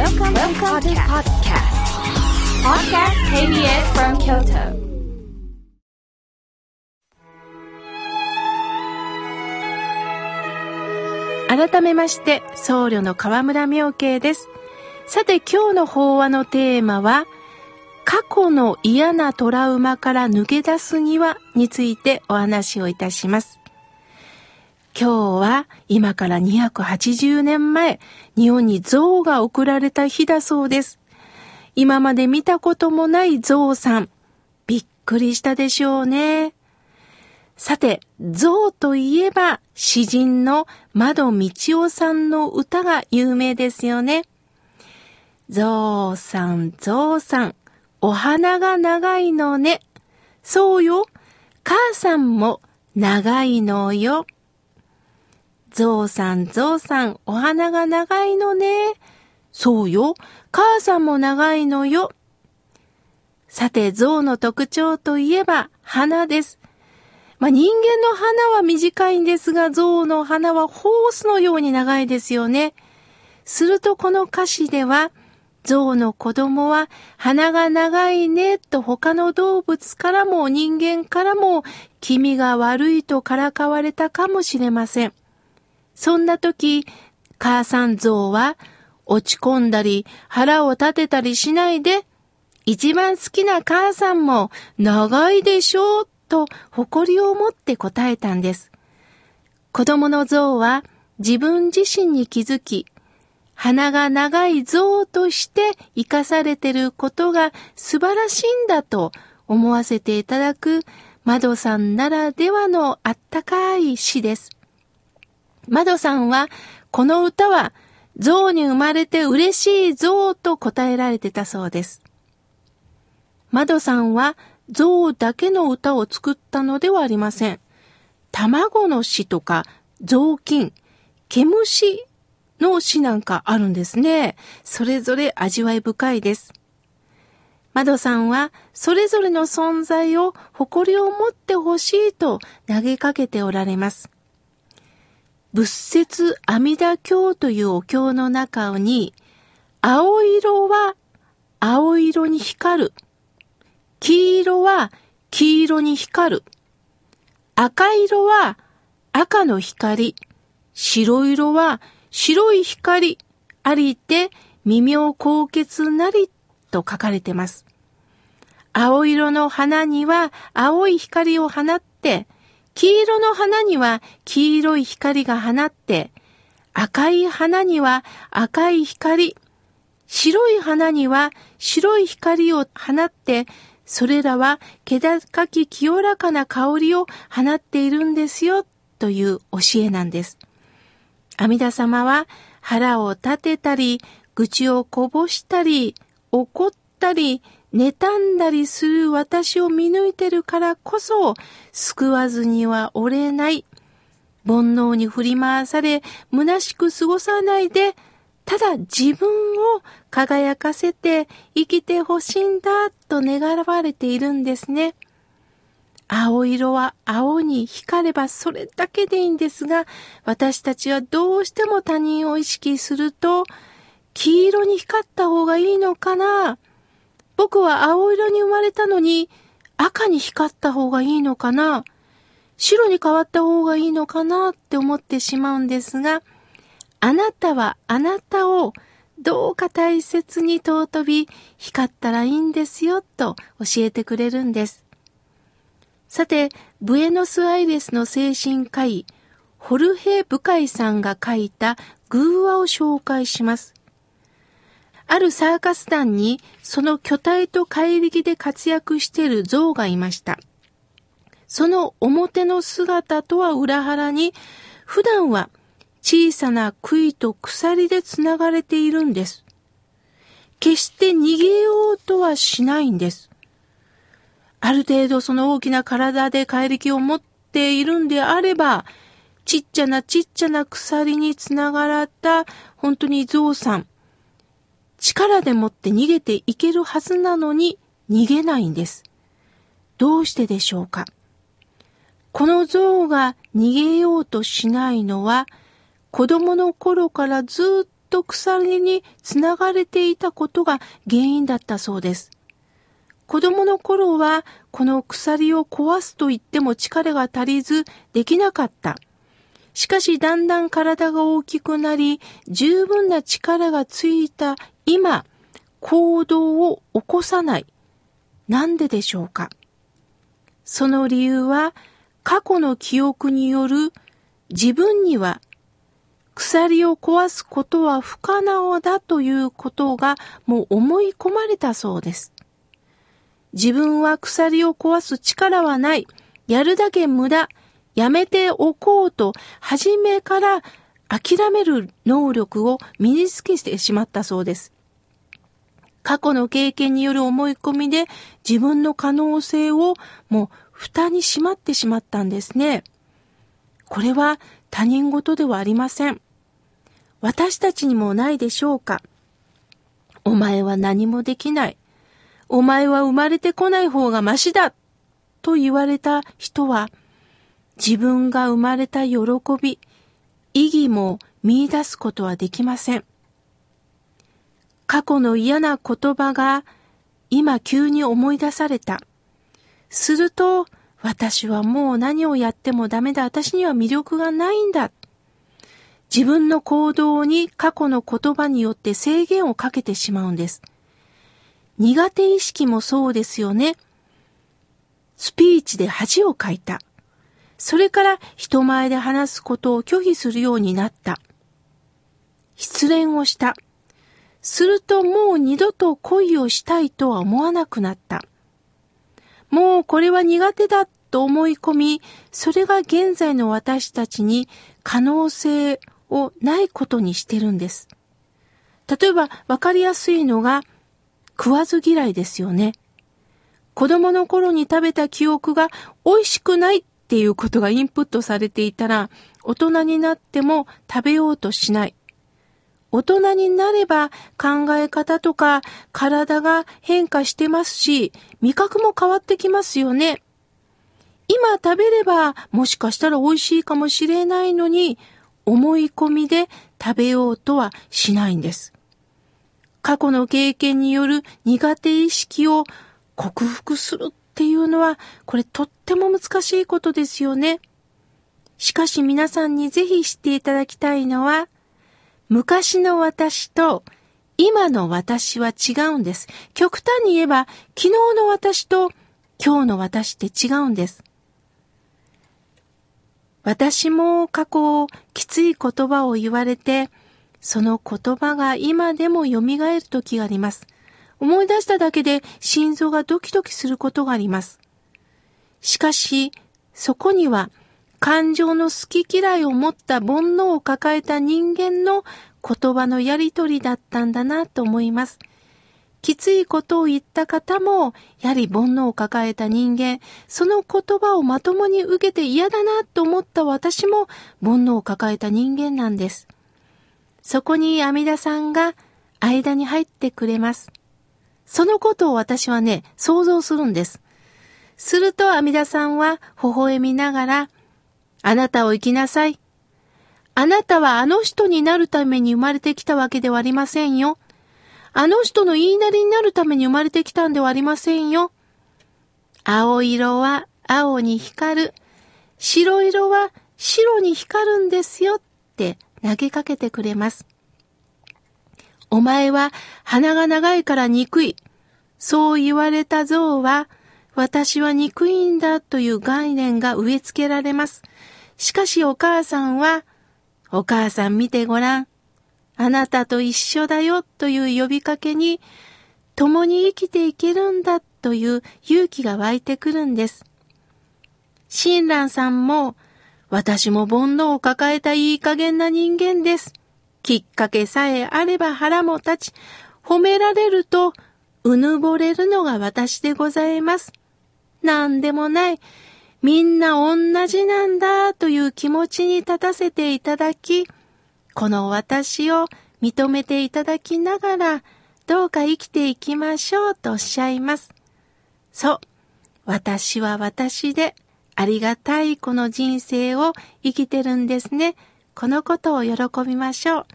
Welcome, Welcome to podcast. Podcast KBS from Kyoto. 改めまして、僧侶の河村明慶です。さて今日の法話のテーマは、過去の嫌なトラウマから抜け出すにはについてお話をいたします。今日は今から280年前、日本に象が送られた日だそうです。今まで見たこともない象さん。びっくりしたでしょうね。さて、象といえば詩人の窓道夫さんの歌が有名ですよね。象さん、象さん、お花が長いのね。そうよ、母さんも長いのよ。象さん、象さん、お花が長いのね。そうよ、母さんも長いのよ。さて、象の特徴といえば花です。まあ、人間の花は短いんですが、象の花はホースのように長いですよね。するとこの歌詞では、象の子供は鼻が長いねと他の動物からも人間からも気味が悪いとからかわれたかもしれません。そんな時、母さん象は落ち込んだり腹を立てたりしないで、一番好きな母さんも長いでしょうと誇りを持って答えたんです。子供の象は自分自身に気づき、鼻が長い象として生かされてることが素晴らしいんだと思わせていただく窓さんならではのあったかい詩です。窓さんはこの歌は象に生まれて嬉しい象と答えられてたそうです。窓さんは象だけの歌を作ったのではありません。卵の詩とか雑巾、毛虫の詩なんかあるんですね。それぞれ味わい深いです。窓さんはそれぞれの存在を誇りを持ってほしいと投げかけておられます。仏説阿弥陀経というお経の中に、青色は青色に光る。黄色は黄色に光る。赤色は赤の光。白色は白い光。ありて微妙高潔なりと書かれてます。青色の花には青い光を放って、黄色の花には黄色い光が放って、赤い花には赤い光、白い花には白い光を放って、それらは気高き清らかな香りを放っているんですよ、という教えなんです。阿弥陀様は腹を立てたり、愚痴をこぼしたり、怒ったり、妬んだりする私を見抜いてるからこそ、救わずにはおれない。煩悩に振り回され、虚しく過ごさないで、ただ自分を輝かせて生きてほしいんだと願われているんですね。青色は青に光ればそれだけでいいんですが、私たちはどうしても他人を意識すると、黄色に光った方がいいのかな？僕は青色に生まれたのに赤に光った方がいいのかな？白に変わった方がいいのかなって思ってしまうんですが、あなたはあなたをどうか大切に尊び光ったらいいんですよと教えてくれるんです。さて、ブエノスアイレスの精神科医、ホルヘ・ブカイさんが書いた偶話を紹介します。あるサーカス団にその巨体と怪力で活躍している象がいました。その表の姿とは裏腹に、普段は小さな杭と鎖でつながれているんです。決して逃げようとはしないんです。ある程度その大きな体で怪力を持っているんであれば、ちっちゃなちっちゃな鎖につながった本当に象さん、力でもって逃げていけるはずなのに逃げないんです。どうしてでしょうか？この象が逃げようとしないのは子供の頃からずっと鎖につながれていたことが原因だったそうです。子供の頃はこの鎖を壊すと言っても力が足りずできなかった。しかしだんだん体が大きくなり十分な力がついた今行動を起こさない。なんででしょうか？その理由は過去の記憶による自分には鎖を壊すことは不可能だということがもう思い込まれたそうです。自分は鎖を壊す力はない。やるだけ無駄。やめておこうと、初めから諦める能力を身につけてしまったそうです。過去の経験による思い込みで自分の可能性をもう蓋にしまってしまったんですね。これは他人事ではありません。私たちにもないでしょうか。お前は何もできない。お前は生まれてこない方がましだ。と言われた人は、自分が生まれた喜び、意義も見出すことはできません。過去の嫌な言葉が今急に思い出された。すると、私はもう何をやってもダメだ。私には魅力がないんだ。自分の行動に過去の言葉によって制限をかけてしまうんです。苦手意識もそうですよね。スピーチで恥をかいた。それから人前で話すことを拒否するようになった。失恋をした。するともう二度と恋をしたいとは思わなくなった。もうこれは苦手だと思い込み、それが現在の私たちに可能性をないことにしてるんです。例えばわかりやすいのが食わず嫌いですよね。子供の頃に食べた記憶が美味しくないっていうことがインプットされていたら、大人になっても食べようとしない。大人になれば考え方とか体が変化してますし、味覚も変わってきますよね。今食べればもしかしたら美味しいかもしれないのに、思い込みで食べようとはしないんです。過去の経験による苦手意識を克服するっていうのは、これとっても難しいことですよね。しかし皆さんにぜひ知っていただきたいのは、昔の私と今の私は違うんです。極端に言えば、昨日の私と今日の私って違うんです。私も過去きつい言葉を言われて、その言葉が今でも蘇る時があります。思い出しただけで心臓がドキドキすることがあります。しかし、そこには感情の好き嫌いを持った煩悩を抱えた人間の言葉のやりとりだったんだなと思います。きついことを言った方も、やはり煩悩を抱えた人間、その言葉をまともに受けて嫌だなと思った私も煩悩を抱えた人間なんです。そこに阿弥陀さんが間に入ってくれます。そのことを私はね、想像するんです。すると阿弥陀さんは微笑みながら、あなたを生きなさい。あなたはあの人になるために生まれてきたわけではありませんよ。あの人の言いなりになるために生まれてきたんではありませんよ。青色は青に光る。白色は白に光るんですよって投げかけてくれます。お前は鼻が長いから憎い。そう言われた像は、私は憎いんだという概念が植え付けられます。しかしお母さんは、お母さん見てごらん。あなたと一緒だよという呼びかけに、共に生きていけるんだという勇気が湧いてくるんです。親鸞さんも、私も煩悩を抱えたいい加減な人間です。きっかけさえあれば腹も立ち、褒められると、うぬぼれるのが私でございます。なんでもない。みんな同じなんだという気持ちに立たせていただき、この私を認めていただきながら、どうか生きていきましょうとおっしゃいます。そう。私は私でありがたいこの人生を生きてるんですね。このことを喜びましょう。